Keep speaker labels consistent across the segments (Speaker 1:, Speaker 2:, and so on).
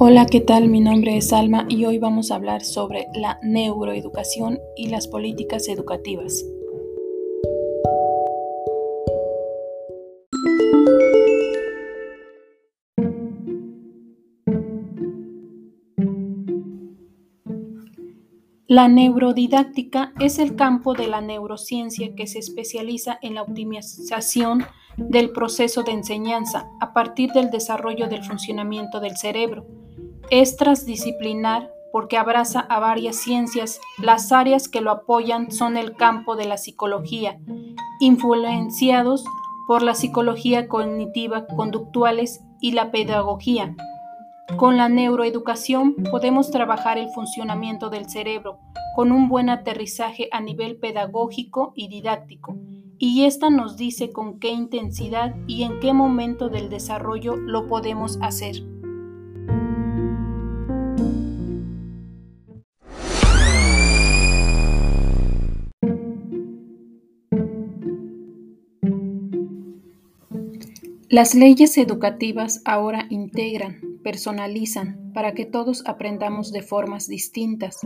Speaker 1: Hola, ¿qué tal? Mi nombre es Alma y hoy vamos a hablar sobre la neuroeducación y las políticas educativas. La neurodidáctica es el campo de la neurociencia que se especializa en la optimización del proceso de enseñanza a partir del desarrollo del funcionamiento del cerebro. Es transdisciplinar porque abraza a varias ciencias. Las áreas que lo apoyan son el campo de la psicología, influenciados por la psicología cognitiva, conductuales y la pedagogía. Con la neuroeducación podemos trabajar el funcionamiento del cerebro con un buen aterrizaje a nivel pedagógico y didáctico, y esta nos dice con qué intensidad y en qué momento del desarrollo lo podemos hacer. Las leyes educativas ahora integran, personalizan, para que todos aprendamos de formas distintas,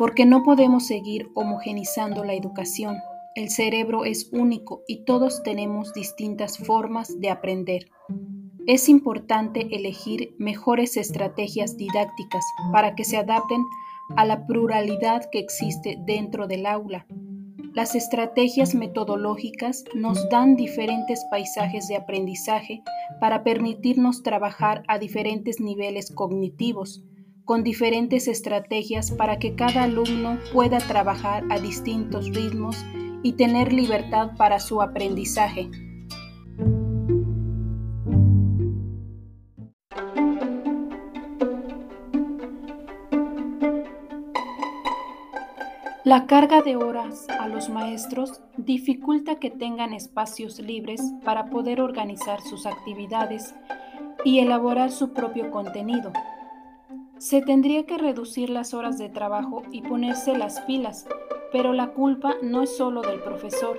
Speaker 1: porque no podemos seguir homogenizando la educación. El cerebro es único y todos tenemos distintas formas de aprender. Es importante elegir mejores estrategias didácticas para que se adapten a la pluralidad que existe dentro del aula las estrategias metodológicas nos dan diferentes paisajes de aprendizaje para permitirnos trabajar a diferentes niveles cognitivos, con diferentes estrategias para que cada alumno pueda trabajar a distintos ritmos y tener libertad para su aprendizaje. La carga de horas a los maestros dificulta que tengan espacios libres para poder organizar sus actividades y elaborar su propio contenido. Se tendría que reducir las horas de trabajo y ponerse las pilas, pero la culpa no es solo del profesor,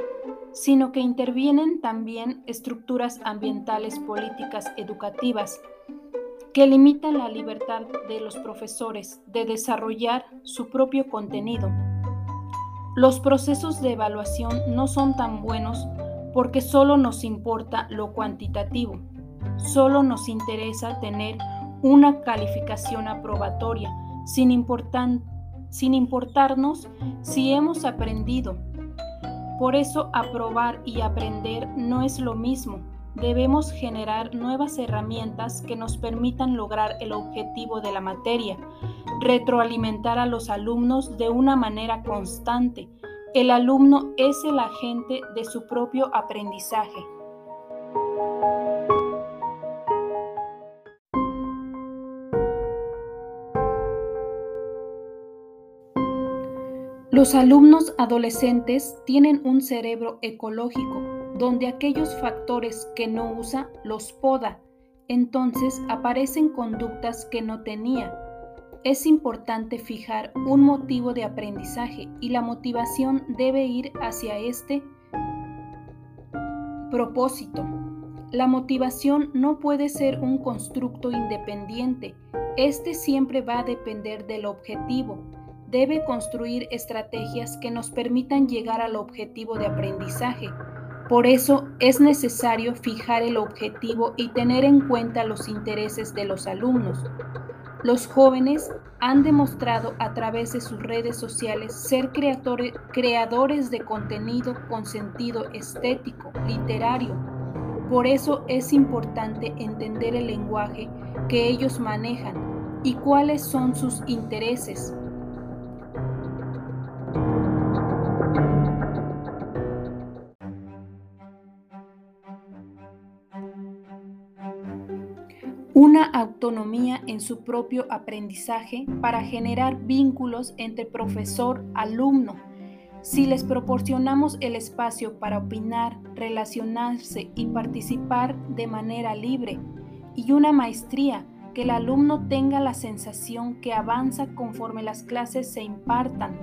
Speaker 1: sino que intervienen también estructuras ambientales políticas educativas que limitan la libertad de los profesores de desarrollar su propio contenido los procesos de evaluación no son tan buenos porque solo nos importa lo cuantitativo, solo nos interesa tener una calificación aprobatoria, sin, importarnos si hemos aprendido. Por eso aprobar y aprender no es lo mismo. Debemos generar nuevas herramientas que nos permitan lograr el objetivo de la materia, retroalimentar a los alumnos de una manera constante. El alumno es el agente de su propio aprendizaje. Los alumnos adolescentes tienen un cerebro ecológico, donde aquellos factores que no usa los poda. Entonces aparecen conductas que no tenía es importante fijar un motivo de aprendizaje y la motivación debe ir hacia este propósito. La motivación no puede ser un constructo independiente, este siempre va a depender del objetivo. Debe construir estrategias que nos permitan llegar al objetivo de aprendizaje. Por eso es necesario fijar el objetivo y tener en cuenta los intereses de los alumnos. Los jóvenes han demostrado a través de sus redes sociales ser creadores de contenido con sentido estético, literario. Por eso es importante entender el lenguaje que ellos manejan y cuáles son sus intereses. Autonomía en su propio aprendizaje para generar vínculos entre profesor-alumno. Si les proporcionamos el espacio para opinar, relacionarse y participar de manera libre y una maestría, que el alumno tenga la sensación que avanza conforme las clases se impartan,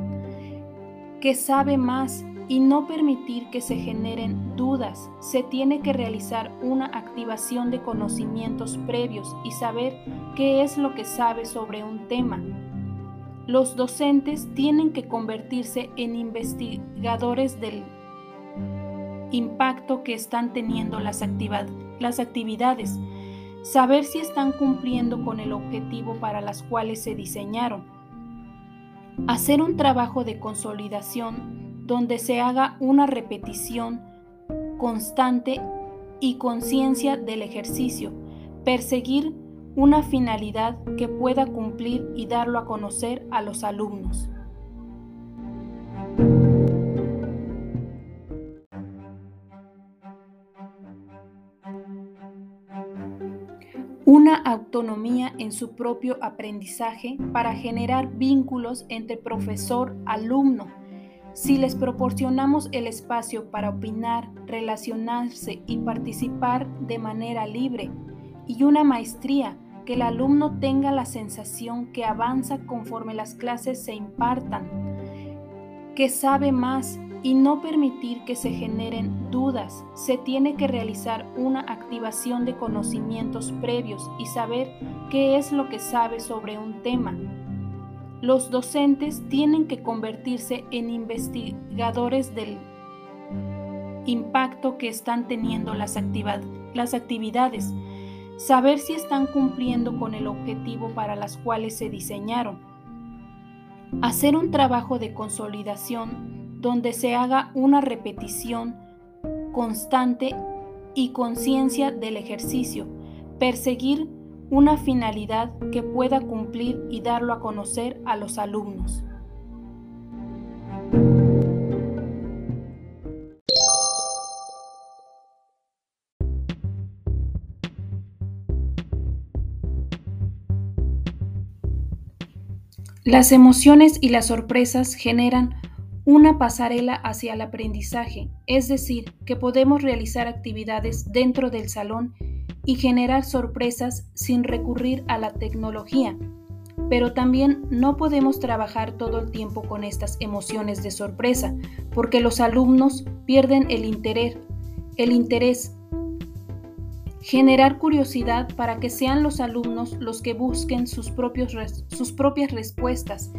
Speaker 1: que sabe más, y no permitir que se generen dudas. Se tiene que realizar una activación de conocimientos previos y saber qué es lo que sabe sobre un tema. Los docentes tienen que convertirse en investigadores del impacto que están teniendo las, las actividades, saber si están cumpliendo con el objetivo para las cuales se diseñaron, hacer un trabajo de consolidación donde se haga una repetición constante y conciencia del ejercicio, perseguir una finalidad que pueda cumplir y darlo a conocer a los alumnos. Una autonomía en su propio aprendizaje para generar vínculos entre profesor-alumno si les proporcionamos el espacio para opinar, relacionarse y participar de manera libre y una maestría, que el alumno tenga la sensación que avanza conforme las clases se impartan, que sabe más y no permitir que se generen dudas. Se tiene que realizar una activación de conocimientos previos y saber qué es lo que sabe sobre un tema los docentes tienen que convertirse en investigadores del impacto que están teniendo las, actividades, saber si están cumpliendo con el objetivo para las cuales se diseñaron, hacer un trabajo de consolidación donde se haga una repetición constante y conciencia del ejercicio, perseguir una finalidad que pueda cumplir y darlo a conocer a los alumnos. Las emociones y las sorpresas generan una pasarela hacia el aprendizaje, es decir, que podemos realizar actividades dentro del salón y generar sorpresas sin recurrir a la tecnología. Pero también no podemos trabajar todo el tiempo con estas emociones de sorpresa, porque los alumnos pierden el interés, el interés. Generar curiosidad para que sean los alumnos los que busquen sus, propios, sus propias respuestas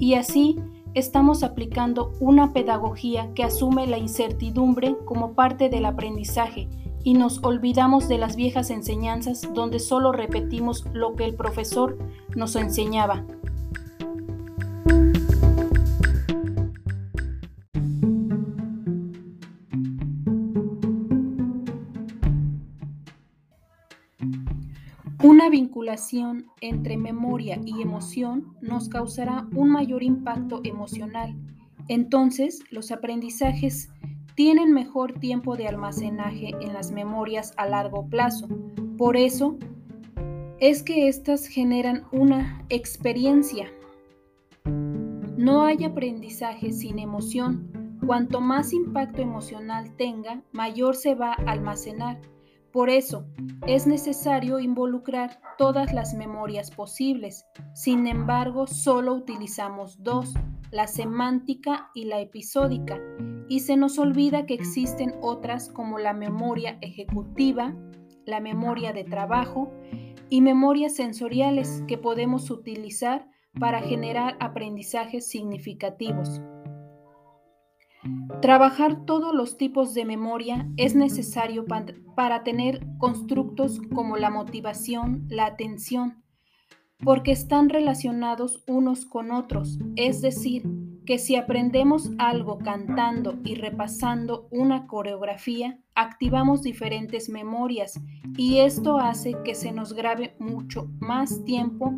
Speaker 1: y así estamos aplicando una pedagogía que asume la incertidumbre como parte del aprendizaje y nos olvidamos de las viejas enseñanzas donde solo repetimos lo que el profesor nos enseñaba. Una vinculación entre memoria y emoción nos causará un mayor impacto emocional. Entonces, los aprendizajes tienen mejor tiempo de almacenaje en las memorias a largo plazo. Por eso es que éstas generan una experiencia. No hay aprendizaje sin emoción. Cuanto más impacto emocional tenga, mayor se va a almacenar. Por eso, es necesario involucrar todas las memorias posibles. Sin embargo, solo utilizamos dos, la semántica y la episódica y se nos olvida que existen otras como la memoria ejecutiva, la memoria de trabajo y memorias sensoriales que podemos utilizar para generar aprendizajes significativos. Trabajar todos los tipos de memoria es necesario para tener constructos como la motivación, la atención, porque están relacionados unos con otros, es decir, que si aprendemos algo cantando y repasando una coreografía, activamos diferentes memorias y esto hace que se nos grabe mucho más tiempo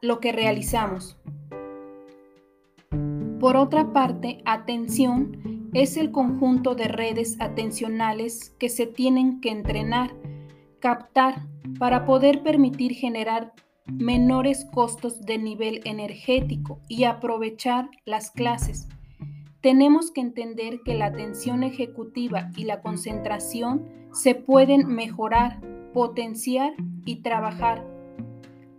Speaker 1: lo que realizamos. Por otra parte, atención es el conjunto de redes atencionales que se tienen que entrenar, captar, para poder permitir generar menores costos de nivel energético y aprovechar las clases. Tenemos que entender que la atención ejecutiva y la concentración se pueden mejorar, potenciar y trabajar.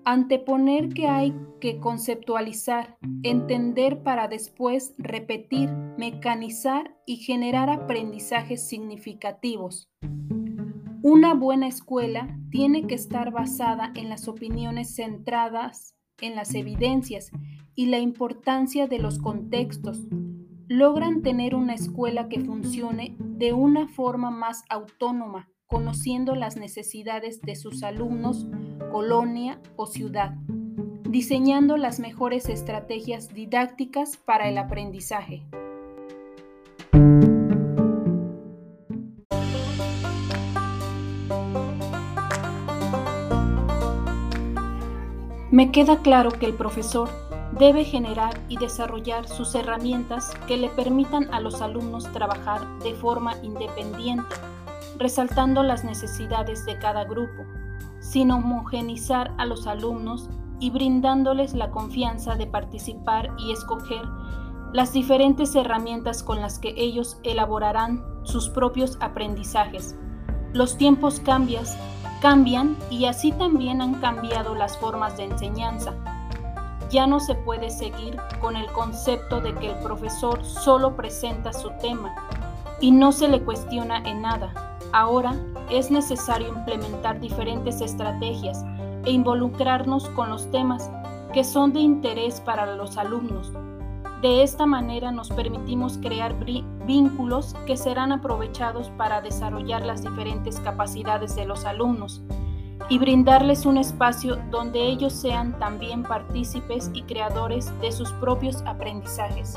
Speaker 1: Anteponer que hay que conceptualizar, entender para después repetir, mecanizar y generar aprendizajes significativos. Una buena escuela tiene que estar basada en las opiniones centradas en las evidencias y la importancia de los contextos. Logran tener una escuela que funcione de una forma más autónoma, conociendo las necesidades de sus alumnos, colonia o ciudad, diseñando las mejores estrategias didácticas para el aprendizaje. Me queda claro que el profesor debe generar y desarrollar sus herramientas que le permitan a los alumnos trabajar de forma independiente resaltando las necesidades de cada grupo, sin homogenizar a los alumnos y brindándoles la confianza de participar y escoger las diferentes herramientas con las que ellos elaborarán sus propios aprendizajes. Los tiempos cambias, cambian y así también han cambiado las formas de enseñanza. Ya no se puede seguir con el concepto de que el profesor solo presenta su tema y no se le cuestiona en nada, Ahora es necesario implementar diferentes estrategias e involucrarnos con los temas que son de interés para los alumnos. De esta manera nos permitimos crear vínculos que serán aprovechados para desarrollar las diferentes capacidades de los alumnos y brindarles un espacio donde ellos sean también partícipes y creadores de sus propios aprendizajes.